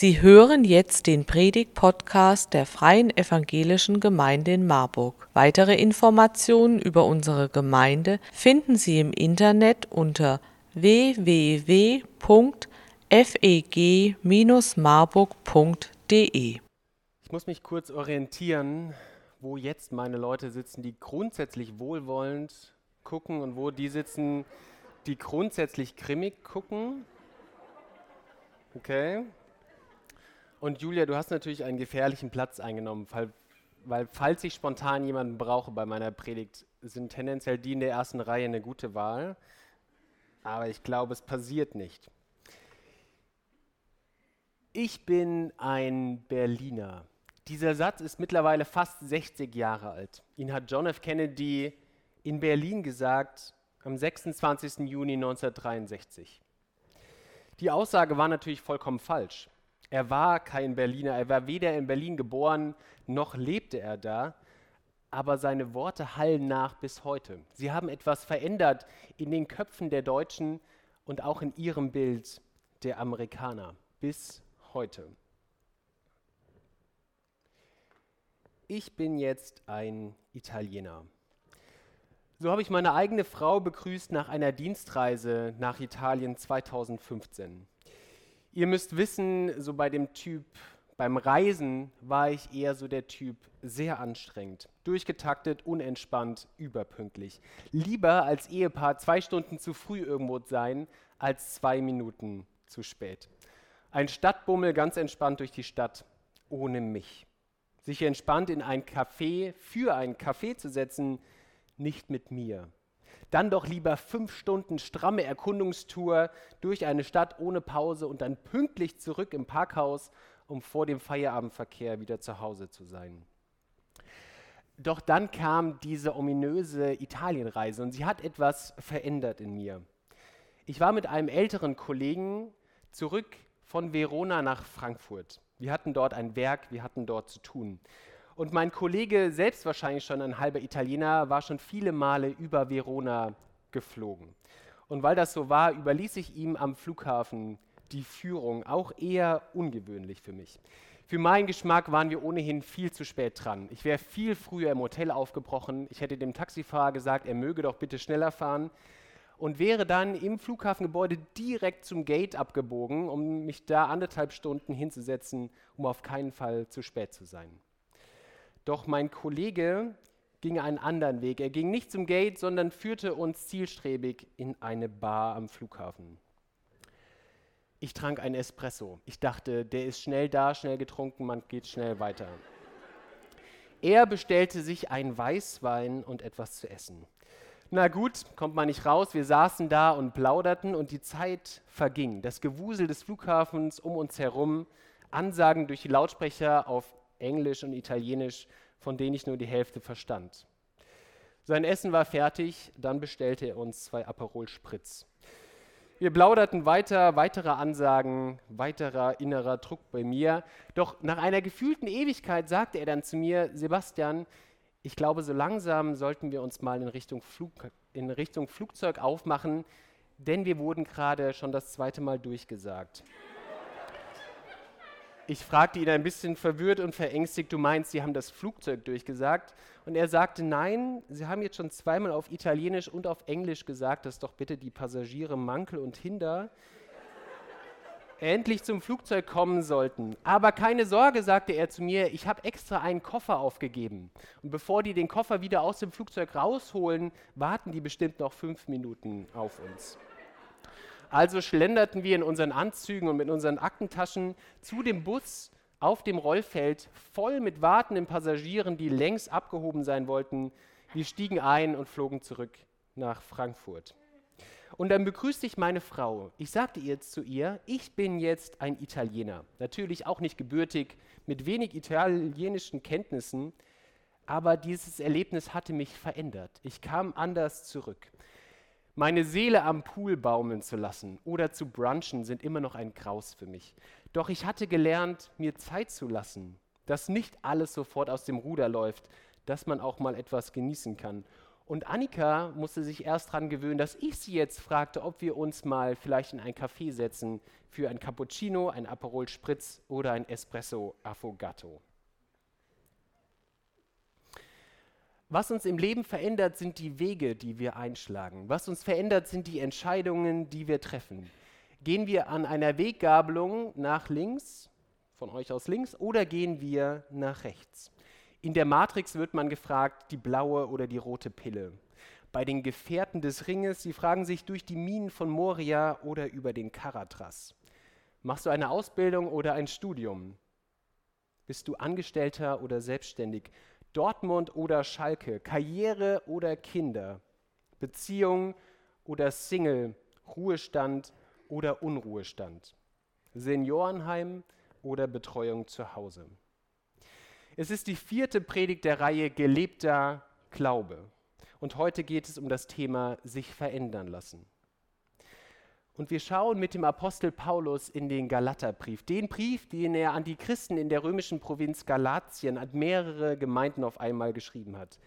Sie hören jetzt den Predig-Podcast der Freien Evangelischen Gemeinde in Marburg. Weitere Informationen über unsere Gemeinde finden Sie im Internet unter www.feg-marburg.de. Ich muss mich kurz orientieren, wo jetzt meine Leute sitzen, die grundsätzlich wohlwollend gucken und wo die sitzen, die grundsätzlich grimmig gucken. Okay, und Julia, du hast natürlich einen gefährlichen Platz eingenommen, weil, weil falls ich spontan jemanden brauche bei meiner Predigt, sind tendenziell die in der ersten Reihe eine gute Wahl. Aber ich glaube, es passiert nicht. Ich bin ein Berliner. Dieser Satz ist mittlerweile fast 60 Jahre alt. Ihn hat John F. Kennedy in Berlin gesagt am 26. Juni 1963. Die Aussage war natürlich vollkommen falsch. Er war kein Berliner, er war weder in Berlin geboren, noch lebte er da, aber seine Worte hallen nach bis heute. Sie haben etwas verändert in den Köpfen der Deutschen und auch in ihrem Bild der Amerikaner bis heute. Ich bin jetzt ein Italiener. So habe ich meine eigene Frau begrüßt nach einer Dienstreise nach Italien 2015. Ihr müsst wissen, so bei dem Typ, beim Reisen war ich eher so der Typ sehr anstrengend, durchgetaktet, unentspannt, überpünktlich. Lieber als Ehepaar zwei Stunden zu früh irgendwo sein, als zwei Minuten zu spät. Ein Stadtbummel ganz entspannt durch die Stadt, ohne mich. Sich entspannt in ein Café, für ein Café zu setzen, nicht mit mir. Dann doch lieber fünf Stunden stramme Erkundungstour durch eine Stadt ohne Pause und dann pünktlich zurück im Parkhaus, um vor dem Feierabendverkehr wieder zu Hause zu sein. Doch dann kam diese ominöse Italienreise und sie hat etwas verändert in mir. Ich war mit einem älteren Kollegen zurück von Verona nach Frankfurt. Wir hatten dort ein Werk, wir hatten dort zu tun. Und mein Kollege, selbst wahrscheinlich schon ein halber Italiener, war schon viele Male über Verona geflogen. Und weil das so war, überließ ich ihm am Flughafen die Führung, auch eher ungewöhnlich für mich. Für meinen Geschmack waren wir ohnehin viel zu spät dran. Ich wäre viel früher im Hotel aufgebrochen. Ich hätte dem Taxifahrer gesagt, er möge doch bitte schneller fahren und wäre dann im Flughafengebäude direkt zum Gate abgebogen, um mich da anderthalb Stunden hinzusetzen, um auf keinen Fall zu spät zu sein. Doch mein Kollege ging einen anderen Weg. Er ging nicht zum Gate, sondern führte uns zielstrebig in eine Bar am Flughafen. Ich trank ein Espresso. Ich dachte, der ist schnell da, schnell getrunken, man geht schnell weiter. Er bestellte sich ein Weißwein und etwas zu essen. Na gut, kommt man nicht raus. Wir saßen da und plauderten und die Zeit verging. Das Gewusel des Flughafens um uns herum, Ansagen durch die Lautsprecher auf Englisch und Italienisch, von denen ich nur die Hälfte verstand. Sein Essen war fertig, dann bestellte er uns zwei Aperol Spritz. Wir plauderten weiter, weitere Ansagen, weiterer innerer Druck bei mir. Doch nach einer gefühlten Ewigkeit sagte er dann zu mir, Sebastian, ich glaube, so langsam sollten wir uns mal in Richtung, Flug, in Richtung Flugzeug aufmachen, denn wir wurden gerade schon das zweite Mal durchgesagt. Ich fragte ihn ein bisschen verwirrt und verängstigt, du meinst, Sie haben das Flugzeug durchgesagt? Und er sagte, nein, Sie haben jetzt schon zweimal auf Italienisch und auf Englisch gesagt, dass doch bitte die Passagiere Mankel und Hinder endlich zum Flugzeug kommen sollten. Aber keine Sorge, sagte er zu mir, ich habe extra einen Koffer aufgegeben. Und bevor die den Koffer wieder aus dem Flugzeug rausholen, warten die bestimmt noch fünf Minuten auf uns. Also schlenderten wir in unseren Anzügen und mit unseren Aktentaschen zu dem Bus auf dem Rollfeld, voll mit wartenden Passagieren, die längst abgehoben sein wollten. Wir stiegen ein und flogen zurück nach Frankfurt. Und dann begrüßte ich meine Frau. Ich sagte ihr zu ihr, ich bin jetzt ein Italiener. Natürlich auch nicht gebürtig, mit wenig italienischen Kenntnissen, aber dieses Erlebnis hatte mich verändert. Ich kam anders zurück. Meine Seele am Pool baumeln zu lassen oder zu brunchen sind immer noch ein Graus für mich. Doch ich hatte gelernt, mir Zeit zu lassen, dass nicht alles sofort aus dem Ruder läuft, dass man auch mal etwas genießen kann. Und Annika musste sich erst daran gewöhnen, dass ich sie jetzt fragte, ob wir uns mal vielleicht in ein Café setzen für ein Cappuccino, ein Aperol Spritz oder ein Espresso Affogato. Was uns im Leben verändert, sind die Wege, die wir einschlagen. Was uns verändert, sind die Entscheidungen, die wir treffen. Gehen wir an einer Weggabelung nach links, von euch aus links, oder gehen wir nach rechts? In der Matrix wird man gefragt, die blaue oder die rote Pille. Bei den Gefährten des Ringes, sie fragen sich durch die Minen von Moria oder über den Karatras. Machst du eine Ausbildung oder ein Studium? Bist du Angestellter oder selbstständig? Dortmund oder Schalke? Karriere oder Kinder? Beziehung oder Single? Ruhestand oder Unruhestand? Seniorenheim oder Betreuung zu Hause? Es ist die vierte Predigt der Reihe Gelebter Glaube. Und heute geht es um das Thema sich verändern lassen. Und wir schauen mit dem Apostel Paulus in den Galaterbrief, den Brief, den er an die Christen in der römischen Provinz Galatien, an mehrere Gemeinden auf einmal geschrieben hat.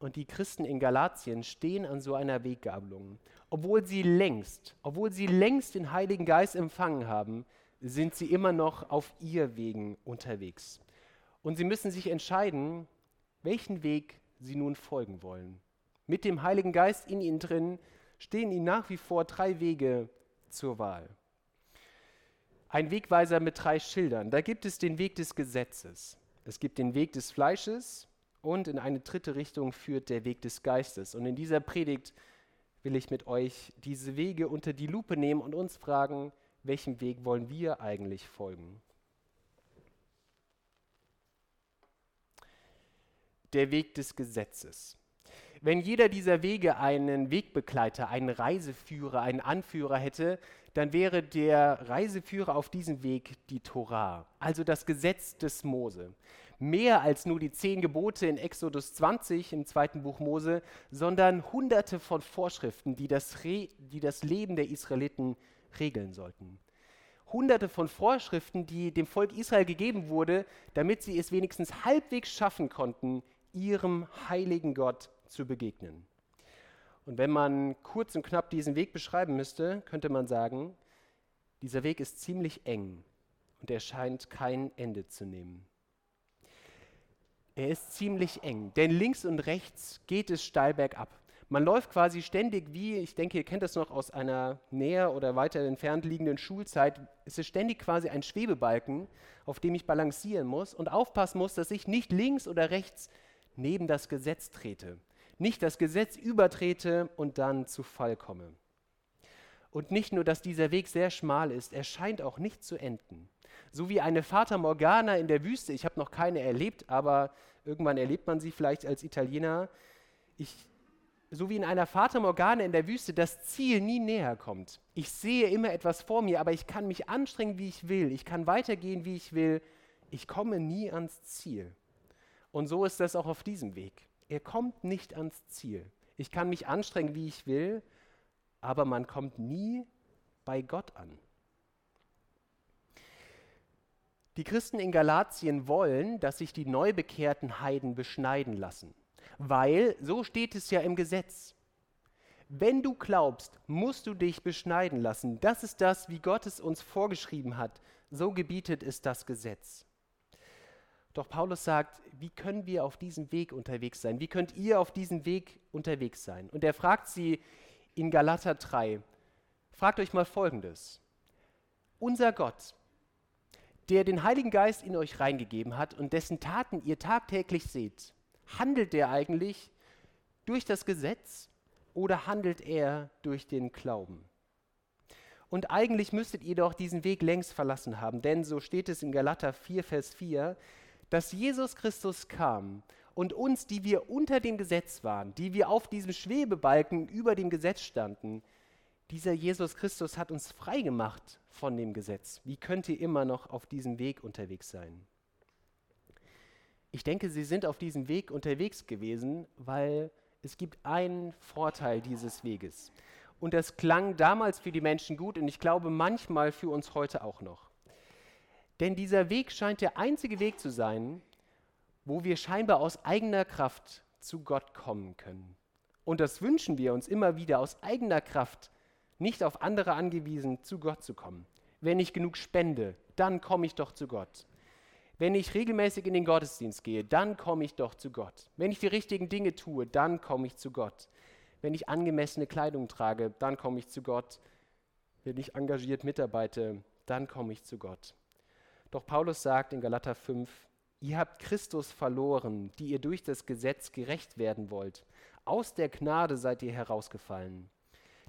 Und die Christen in Galatien stehen an so einer Weggabelung. Obwohl sie längst, obwohl sie längst den Heiligen Geist empfangen haben, sind sie immer noch auf ihr Wegen unterwegs. Und sie müssen sich entscheiden, welchen Weg sie nun folgen wollen. Mit dem Heiligen Geist in ihnen drin stehen ihnen nach wie vor drei Wege zur Wahl. Ein Wegweiser mit drei Schildern. Da gibt es den Weg des Gesetzes. Es gibt den Weg des Fleisches und in eine dritte Richtung führt der Weg des Geistes. Und in dieser Predigt will ich mit euch diese Wege unter die Lupe nehmen und uns fragen, welchem Weg wollen wir eigentlich folgen? der Weg des Gesetzes. Wenn jeder dieser Wege einen Wegbegleiter, einen Reiseführer, einen Anführer hätte, dann wäre der Reiseführer auf diesem Weg die Torah, also das Gesetz des Mose. Mehr als nur die zehn Gebote in Exodus 20 im zweiten Buch Mose, sondern hunderte von Vorschriften, die das, Re die das Leben der Israeliten regeln sollten hunderte von Vorschriften, die dem Volk Israel gegeben wurde, damit sie es wenigstens halbwegs schaffen konnten, ihrem heiligen Gott zu begegnen. Und wenn man kurz und knapp diesen Weg beschreiben müsste, könnte man sagen, dieser Weg ist ziemlich eng und er scheint kein Ende zu nehmen. Er ist ziemlich eng, denn links und rechts geht es steil bergab. Man läuft quasi ständig wie, ich denke, ihr kennt das noch aus einer näher oder weiter entfernt liegenden Schulzeit, es ist ständig quasi ein Schwebebalken, auf dem ich balancieren muss und aufpassen muss, dass ich nicht links oder rechts neben das Gesetz trete, nicht das Gesetz übertrete und dann zu Fall komme. Und nicht nur, dass dieser Weg sehr schmal ist, er scheint auch nicht zu enden. So wie eine Fata Morgana in der Wüste, ich habe noch keine erlebt, aber irgendwann erlebt man sie vielleicht als Italiener. Ich, so wie in einer Fata Morgana in der Wüste das Ziel nie näher kommt. Ich sehe immer etwas vor mir, aber ich kann mich anstrengen, wie ich will. Ich kann weitergehen, wie ich will. Ich komme nie ans Ziel. Und so ist das auch auf diesem Weg. Er kommt nicht ans Ziel. Ich kann mich anstrengen, wie ich will, aber man kommt nie bei Gott an. Die Christen in Galatien wollen, dass sich die neubekehrten Heiden beschneiden lassen, weil, so steht es ja im Gesetz, wenn du glaubst, musst du dich beschneiden lassen. Das ist das, wie Gott es uns vorgeschrieben hat. So gebietet es das Gesetz. Doch Paulus sagt, wie können wir auf diesem Weg unterwegs sein? Wie könnt ihr auf diesem Weg unterwegs sein? Und er fragt sie in Galater 3, fragt euch mal Folgendes. Unser Gott, der den Heiligen Geist in euch reingegeben hat und dessen Taten ihr tagtäglich seht, handelt der eigentlich durch das Gesetz oder handelt er durch den Glauben? Und eigentlich müsstet ihr doch diesen Weg längst verlassen haben, denn so steht es in Galater 4, Vers 4, dass Jesus Christus kam und uns, die wir unter dem Gesetz waren, die wir auf diesem Schwebebalken über dem Gesetz standen, dieser Jesus Christus hat uns frei gemacht von dem Gesetz. Wie könnt ihr immer noch auf diesem Weg unterwegs sein? Ich denke, sie sind auf diesem Weg unterwegs gewesen, weil es gibt einen Vorteil dieses Weges. Und das klang damals für die Menschen gut und ich glaube manchmal für uns heute auch noch. Denn dieser Weg scheint der einzige Weg zu sein, wo wir scheinbar aus eigener Kraft zu Gott kommen können. Und das wünschen wir uns immer wieder aus eigener Kraft, nicht auf andere angewiesen, zu Gott zu kommen. Wenn ich genug spende, dann komme ich doch zu Gott. Wenn ich regelmäßig in den Gottesdienst gehe, dann komme ich doch zu Gott. Wenn ich die richtigen Dinge tue, dann komme ich zu Gott. Wenn ich angemessene Kleidung trage, dann komme ich zu Gott. Wenn ich engagiert mitarbeite, dann komme ich zu Gott. Doch Paulus sagt in Galater 5, ihr habt Christus verloren, die ihr durch das Gesetz gerecht werden wollt. Aus der Gnade seid ihr herausgefallen.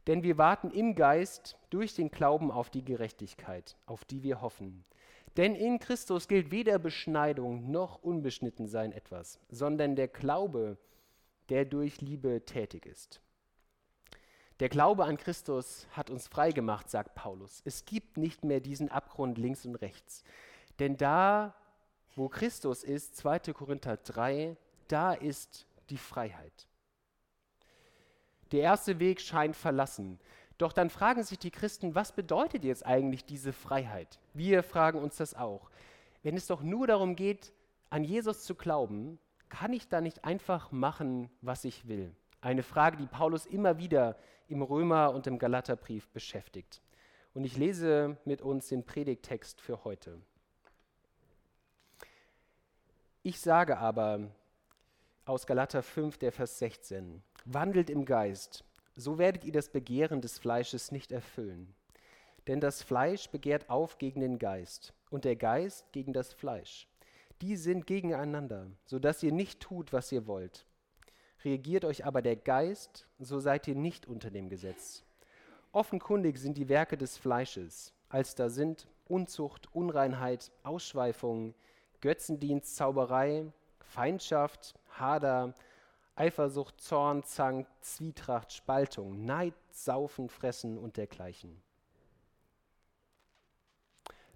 Denn wir warten im Geist durch den Glauben auf die Gerechtigkeit, auf die wir hoffen. Denn in Christus gilt weder Beschneidung noch Unbeschnittensein etwas, sondern der Glaube, der durch Liebe tätig ist. Der Glaube an Christus hat uns frei gemacht, sagt Paulus. Es gibt nicht mehr diesen Abgrund links und rechts. Denn da, wo Christus ist, 2. Korinther 3, da ist die Freiheit. Der erste Weg scheint verlassen. Doch dann fragen sich die Christen, was bedeutet jetzt eigentlich diese Freiheit? Wir fragen uns das auch. Wenn es doch nur darum geht, an Jesus zu glauben, kann ich da nicht einfach machen, was ich will? Eine Frage, die Paulus immer wieder im Römer- und im Galaterbrief beschäftigt. Und ich lese mit uns den Predigtext für heute. Ich sage aber aus Galater 5, der Vers 16, Wandelt im Geist, so werdet ihr das Begehren des Fleisches nicht erfüllen. Denn das Fleisch begehrt auf gegen den Geist und der Geist gegen das Fleisch. Die sind gegeneinander, so dass ihr nicht tut, was ihr wollt. Reagiert euch aber der Geist, so seid ihr nicht unter dem Gesetz. Offenkundig sind die Werke des Fleisches, als da sind Unzucht, Unreinheit, Ausschweifung, Götzendienst, Zauberei, Feindschaft, Hader, Eifersucht, Zorn, Zank, Zwietracht, Spaltung, Neid, Saufen, Fressen und dergleichen.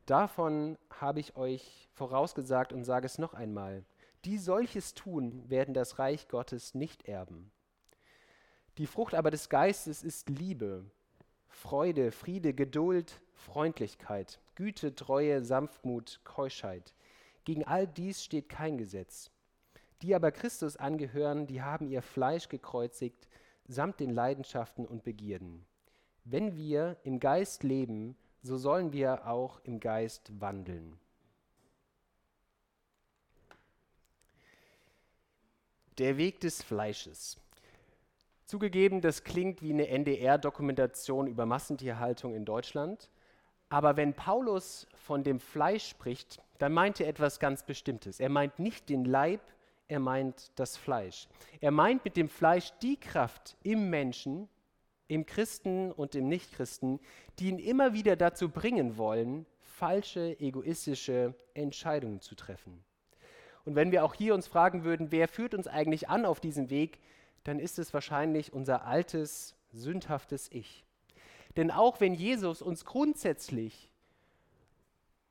Davon habe ich euch vorausgesagt und sage es noch einmal. Die solches tun, werden das Reich Gottes nicht erben. Die Frucht aber des Geistes ist Liebe, Freude, Friede, Geduld, Freundlichkeit, Güte, Treue, Sanftmut, Keuschheit. Gegen all dies steht kein Gesetz. Die aber Christus angehören, die haben ihr Fleisch gekreuzigt, samt den Leidenschaften und Begierden. Wenn wir im Geist leben, so sollen wir auch im Geist wandeln. Der Weg des Fleisches. Zugegeben, das klingt wie eine NDR-Dokumentation über Massentierhaltung in Deutschland. Aber wenn Paulus von dem Fleisch spricht, dann meint er etwas ganz Bestimmtes. Er meint nicht den Leib, er meint das Fleisch. Er meint mit dem Fleisch die Kraft im Menschen, im Christen und im Nichtchristen, die ihn immer wieder dazu bringen wollen, falsche, egoistische Entscheidungen zu treffen. Und wenn wir auch hier uns fragen würden, wer führt uns eigentlich an auf diesem Weg, dann ist es wahrscheinlich unser altes, sündhaftes Ich. Denn auch wenn Jesus uns grundsätzlich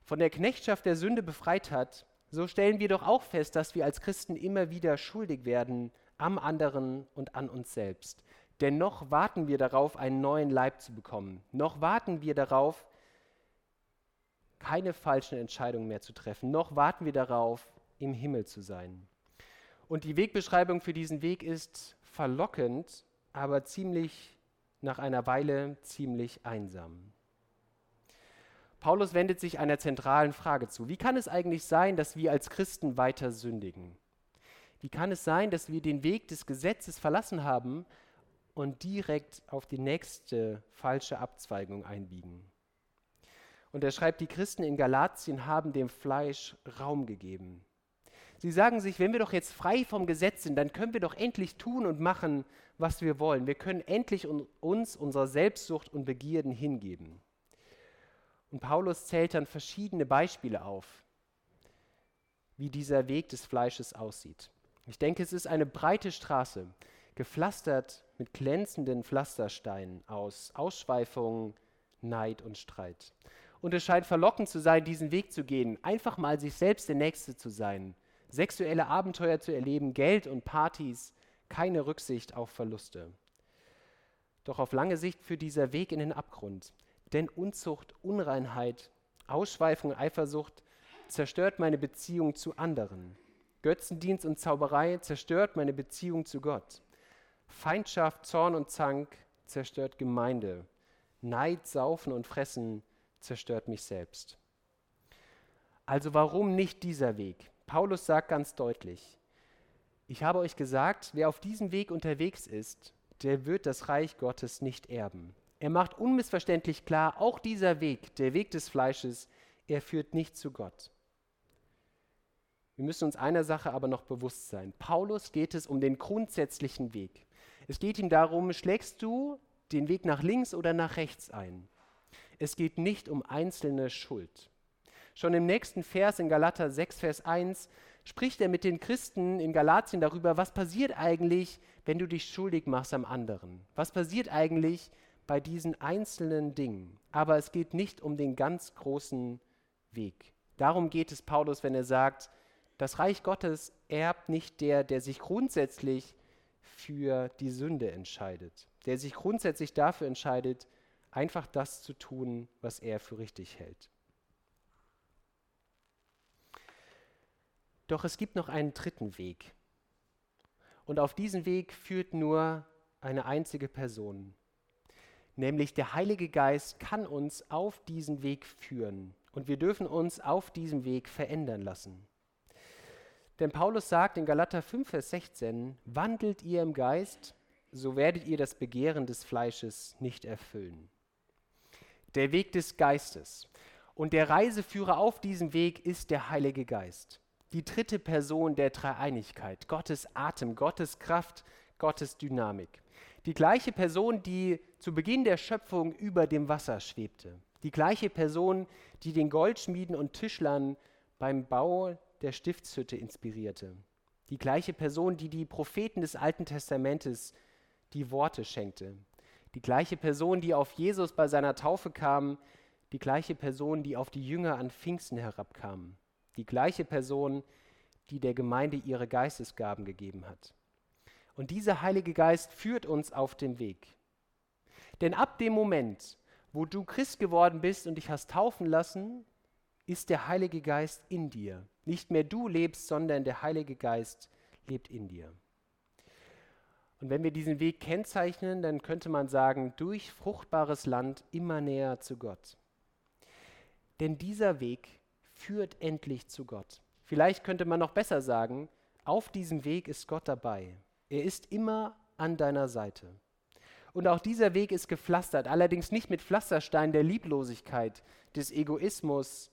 von der Knechtschaft der Sünde befreit hat, so stellen wir doch auch fest, dass wir als Christen immer wieder schuldig werden am anderen und an uns selbst. Denn noch warten wir darauf, einen neuen Leib zu bekommen. Noch warten wir darauf, keine falschen Entscheidungen mehr zu treffen. Noch warten wir darauf, im Himmel zu sein. Und die Wegbeschreibung für diesen Weg ist verlockend, aber ziemlich nach einer Weile ziemlich einsam. Paulus wendet sich einer zentralen Frage zu. Wie kann es eigentlich sein, dass wir als Christen weiter sündigen? Wie kann es sein, dass wir den Weg des Gesetzes verlassen haben und direkt auf die nächste falsche Abzweigung einbiegen? Und er schreibt, die Christen in Galatien haben dem Fleisch Raum gegeben. Sie sagen sich, wenn wir doch jetzt frei vom Gesetz sind, dann können wir doch endlich tun und machen, was wir wollen. Wir können endlich uns unserer Selbstsucht und Begierden hingeben. Und Paulus zählt dann verschiedene Beispiele auf, wie dieser Weg des Fleisches aussieht. Ich denke, es ist eine breite Straße, gepflastert mit glänzenden Pflastersteinen aus Ausschweifungen, Neid und Streit. Und es scheint verlockend zu sein, diesen Weg zu gehen, einfach mal sich selbst der Nächste zu sein, sexuelle Abenteuer zu erleben, Geld und Partys, keine Rücksicht auf Verluste. Doch auf lange Sicht führt dieser Weg in den Abgrund. Denn Unzucht, Unreinheit, Ausschweifung, Eifersucht zerstört meine Beziehung zu anderen. Götzendienst und Zauberei zerstört meine Beziehung zu Gott. Feindschaft, Zorn und Zank zerstört Gemeinde. Neid, Saufen und Fressen zerstört mich selbst. Also warum nicht dieser Weg? Paulus sagt ganz deutlich, ich habe euch gesagt, wer auf diesem Weg unterwegs ist, der wird das Reich Gottes nicht erben. Er macht unmissverständlich klar, auch dieser Weg, der Weg des Fleisches, er führt nicht zu Gott. Wir müssen uns einer Sache aber noch bewusst sein. Paulus geht es um den grundsätzlichen Weg. Es geht ihm darum, schlägst du den Weg nach links oder nach rechts ein? Es geht nicht um einzelne Schuld. Schon im nächsten Vers in Galater 6, Vers 1 spricht er mit den Christen in Galatien darüber, was passiert eigentlich, wenn du dich schuldig machst am anderen? Was passiert eigentlich bei diesen einzelnen Dingen? Aber es geht nicht um den ganz großen Weg. Darum geht es Paulus, wenn er sagt, das Reich Gottes erbt nicht der, der sich grundsätzlich für die Sünde entscheidet, der sich grundsätzlich dafür entscheidet, einfach das zu tun, was er für richtig hält. Doch es gibt noch einen dritten Weg. Und auf diesen Weg führt nur eine einzige Person. Nämlich der Heilige Geist kann uns auf diesen Weg führen. Und wir dürfen uns auf diesem Weg verändern lassen. Denn Paulus sagt in Galater 5, Vers 16, wandelt ihr im Geist, so werdet ihr das Begehren des Fleisches nicht erfüllen. Der Weg des Geistes. Und der Reiseführer auf diesem Weg ist der Heilige Geist die dritte Person der Dreieinigkeit, Gottes Atem, Gottes Kraft, Gottes Dynamik. Die gleiche Person, die zu Beginn der Schöpfung über dem Wasser schwebte. Die gleiche Person, die den Goldschmieden und Tischlern beim Bau der Stiftshütte inspirierte. Die gleiche Person, die die Propheten des Alten Testamentes die Worte schenkte. Die gleiche Person, die auf Jesus bei seiner Taufe kam. Die gleiche Person, die auf die Jünger an Pfingsten herabkam die gleiche Person, die der Gemeinde ihre Geistesgaben gegeben hat. Und dieser Heilige Geist führt uns auf dem Weg. Denn ab dem Moment, wo du Christ geworden bist und dich hast taufen lassen, ist der Heilige Geist in dir. Nicht mehr du lebst, sondern der Heilige Geist lebt in dir. Und wenn wir diesen Weg kennzeichnen, dann könnte man sagen, durch fruchtbares Land immer näher zu Gott. Denn dieser Weg führt endlich zu Gott. Vielleicht könnte man noch besser sagen, auf diesem Weg ist Gott dabei. Er ist immer an deiner Seite. Und auch dieser Weg ist gepflastert, allerdings nicht mit Pflastersteinen der Lieblosigkeit, des Egoismus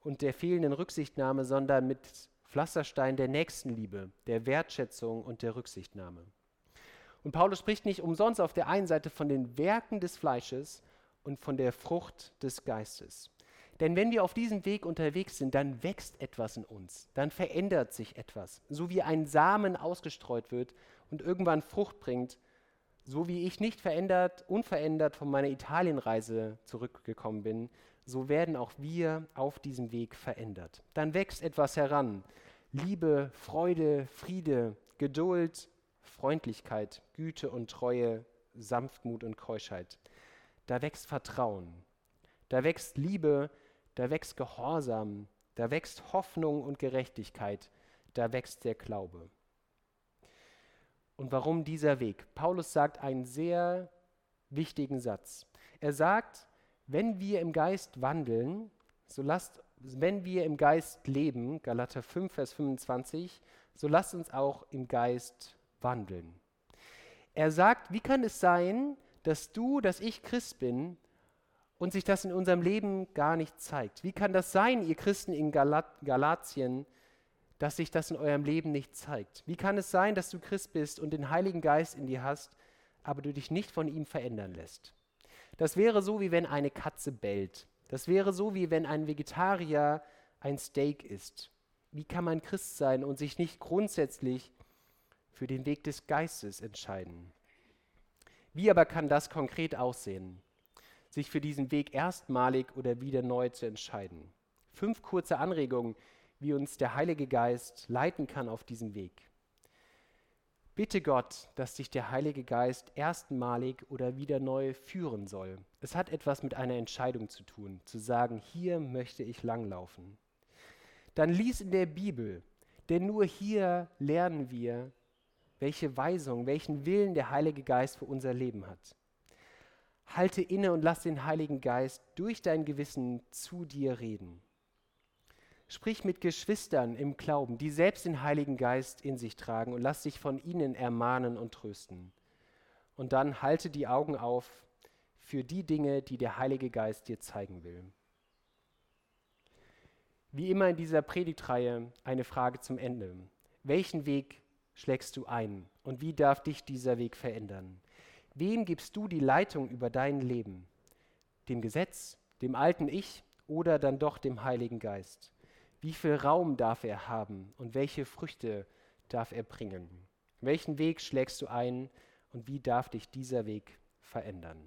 und der fehlenden Rücksichtnahme, sondern mit Pflastersteinen der Nächstenliebe, der Wertschätzung und der Rücksichtnahme. Und Paulus spricht nicht umsonst auf der einen Seite von den Werken des Fleisches und von der Frucht des Geistes. Denn wenn wir auf diesem Weg unterwegs sind, dann wächst etwas in uns, dann verändert sich etwas. So wie ein Samen ausgestreut wird und irgendwann Frucht bringt, so wie ich nicht verändert, unverändert von meiner Italienreise zurückgekommen bin, so werden auch wir auf diesem Weg verändert. Dann wächst etwas heran. Liebe, Freude, Friede, Geduld, Freundlichkeit, Güte und Treue, Sanftmut und Keuschheit. Da wächst Vertrauen. Da wächst Liebe, da wächst Gehorsam, da wächst Hoffnung und Gerechtigkeit, da wächst der Glaube. Und warum dieser Weg? Paulus sagt einen sehr wichtigen Satz. Er sagt, wenn wir im Geist wandeln, so lasst, wenn wir im Geist leben, Galater 5, Vers 25, so lasst uns auch im Geist wandeln. Er sagt, wie kann es sein, dass du, dass ich Christ bin, und sich das in unserem Leben gar nicht zeigt. Wie kann das sein, ihr Christen in Galat Galatien, dass sich das in eurem Leben nicht zeigt? Wie kann es sein, dass du Christ bist und den Heiligen Geist in dir hast, aber du dich nicht von ihm verändern lässt? Das wäre so, wie wenn eine Katze bellt. Das wäre so, wie wenn ein Vegetarier ein Steak isst. Wie kann man Christ sein und sich nicht grundsätzlich für den Weg des Geistes entscheiden? Wie aber kann das konkret aussehen? Sich für diesen Weg erstmalig oder wieder neu zu entscheiden. Fünf kurze Anregungen, wie uns der Heilige Geist leiten kann auf diesem Weg. Bitte Gott, dass dich der Heilige Geist erstmalig oder wieder neu führen soll. Es hat etwas mit einer Entscheidung zu tun, zu sagen, hier möchte ich langlaufen. Dann lies in der Bibel, denn nur hier lernen wir, welche Weisung, welchen Willen der Heilige Geist für unser Leben hat. Halte inne und lass den Heiligen Geist durch dein Gewissen zu dir reden. Sprich mit Geschwistern im Glauben, die selbst den Heiligen Geist in sich tragen und lass dich von ihnen ermahnen und trösten. Und dann halte die Augen auf für die Dinge, die der Heilige Geist dir zeigen will. Wie immer in dieser Predigtreihe eine Frage zum Ende. Welchen Weg schlägst du ein und wie darf dich dieser Weg verändern? Wem gibst du die Leitung über dein Leben? Dem Gesetz, dem alten Ich oder dann doch dem Heiligen Geist? Wie viel Raum darf er haben und welche Früchte darf er bringen? Welchen Weg schlägst du ein und wie darf dich dieser Weg verändern?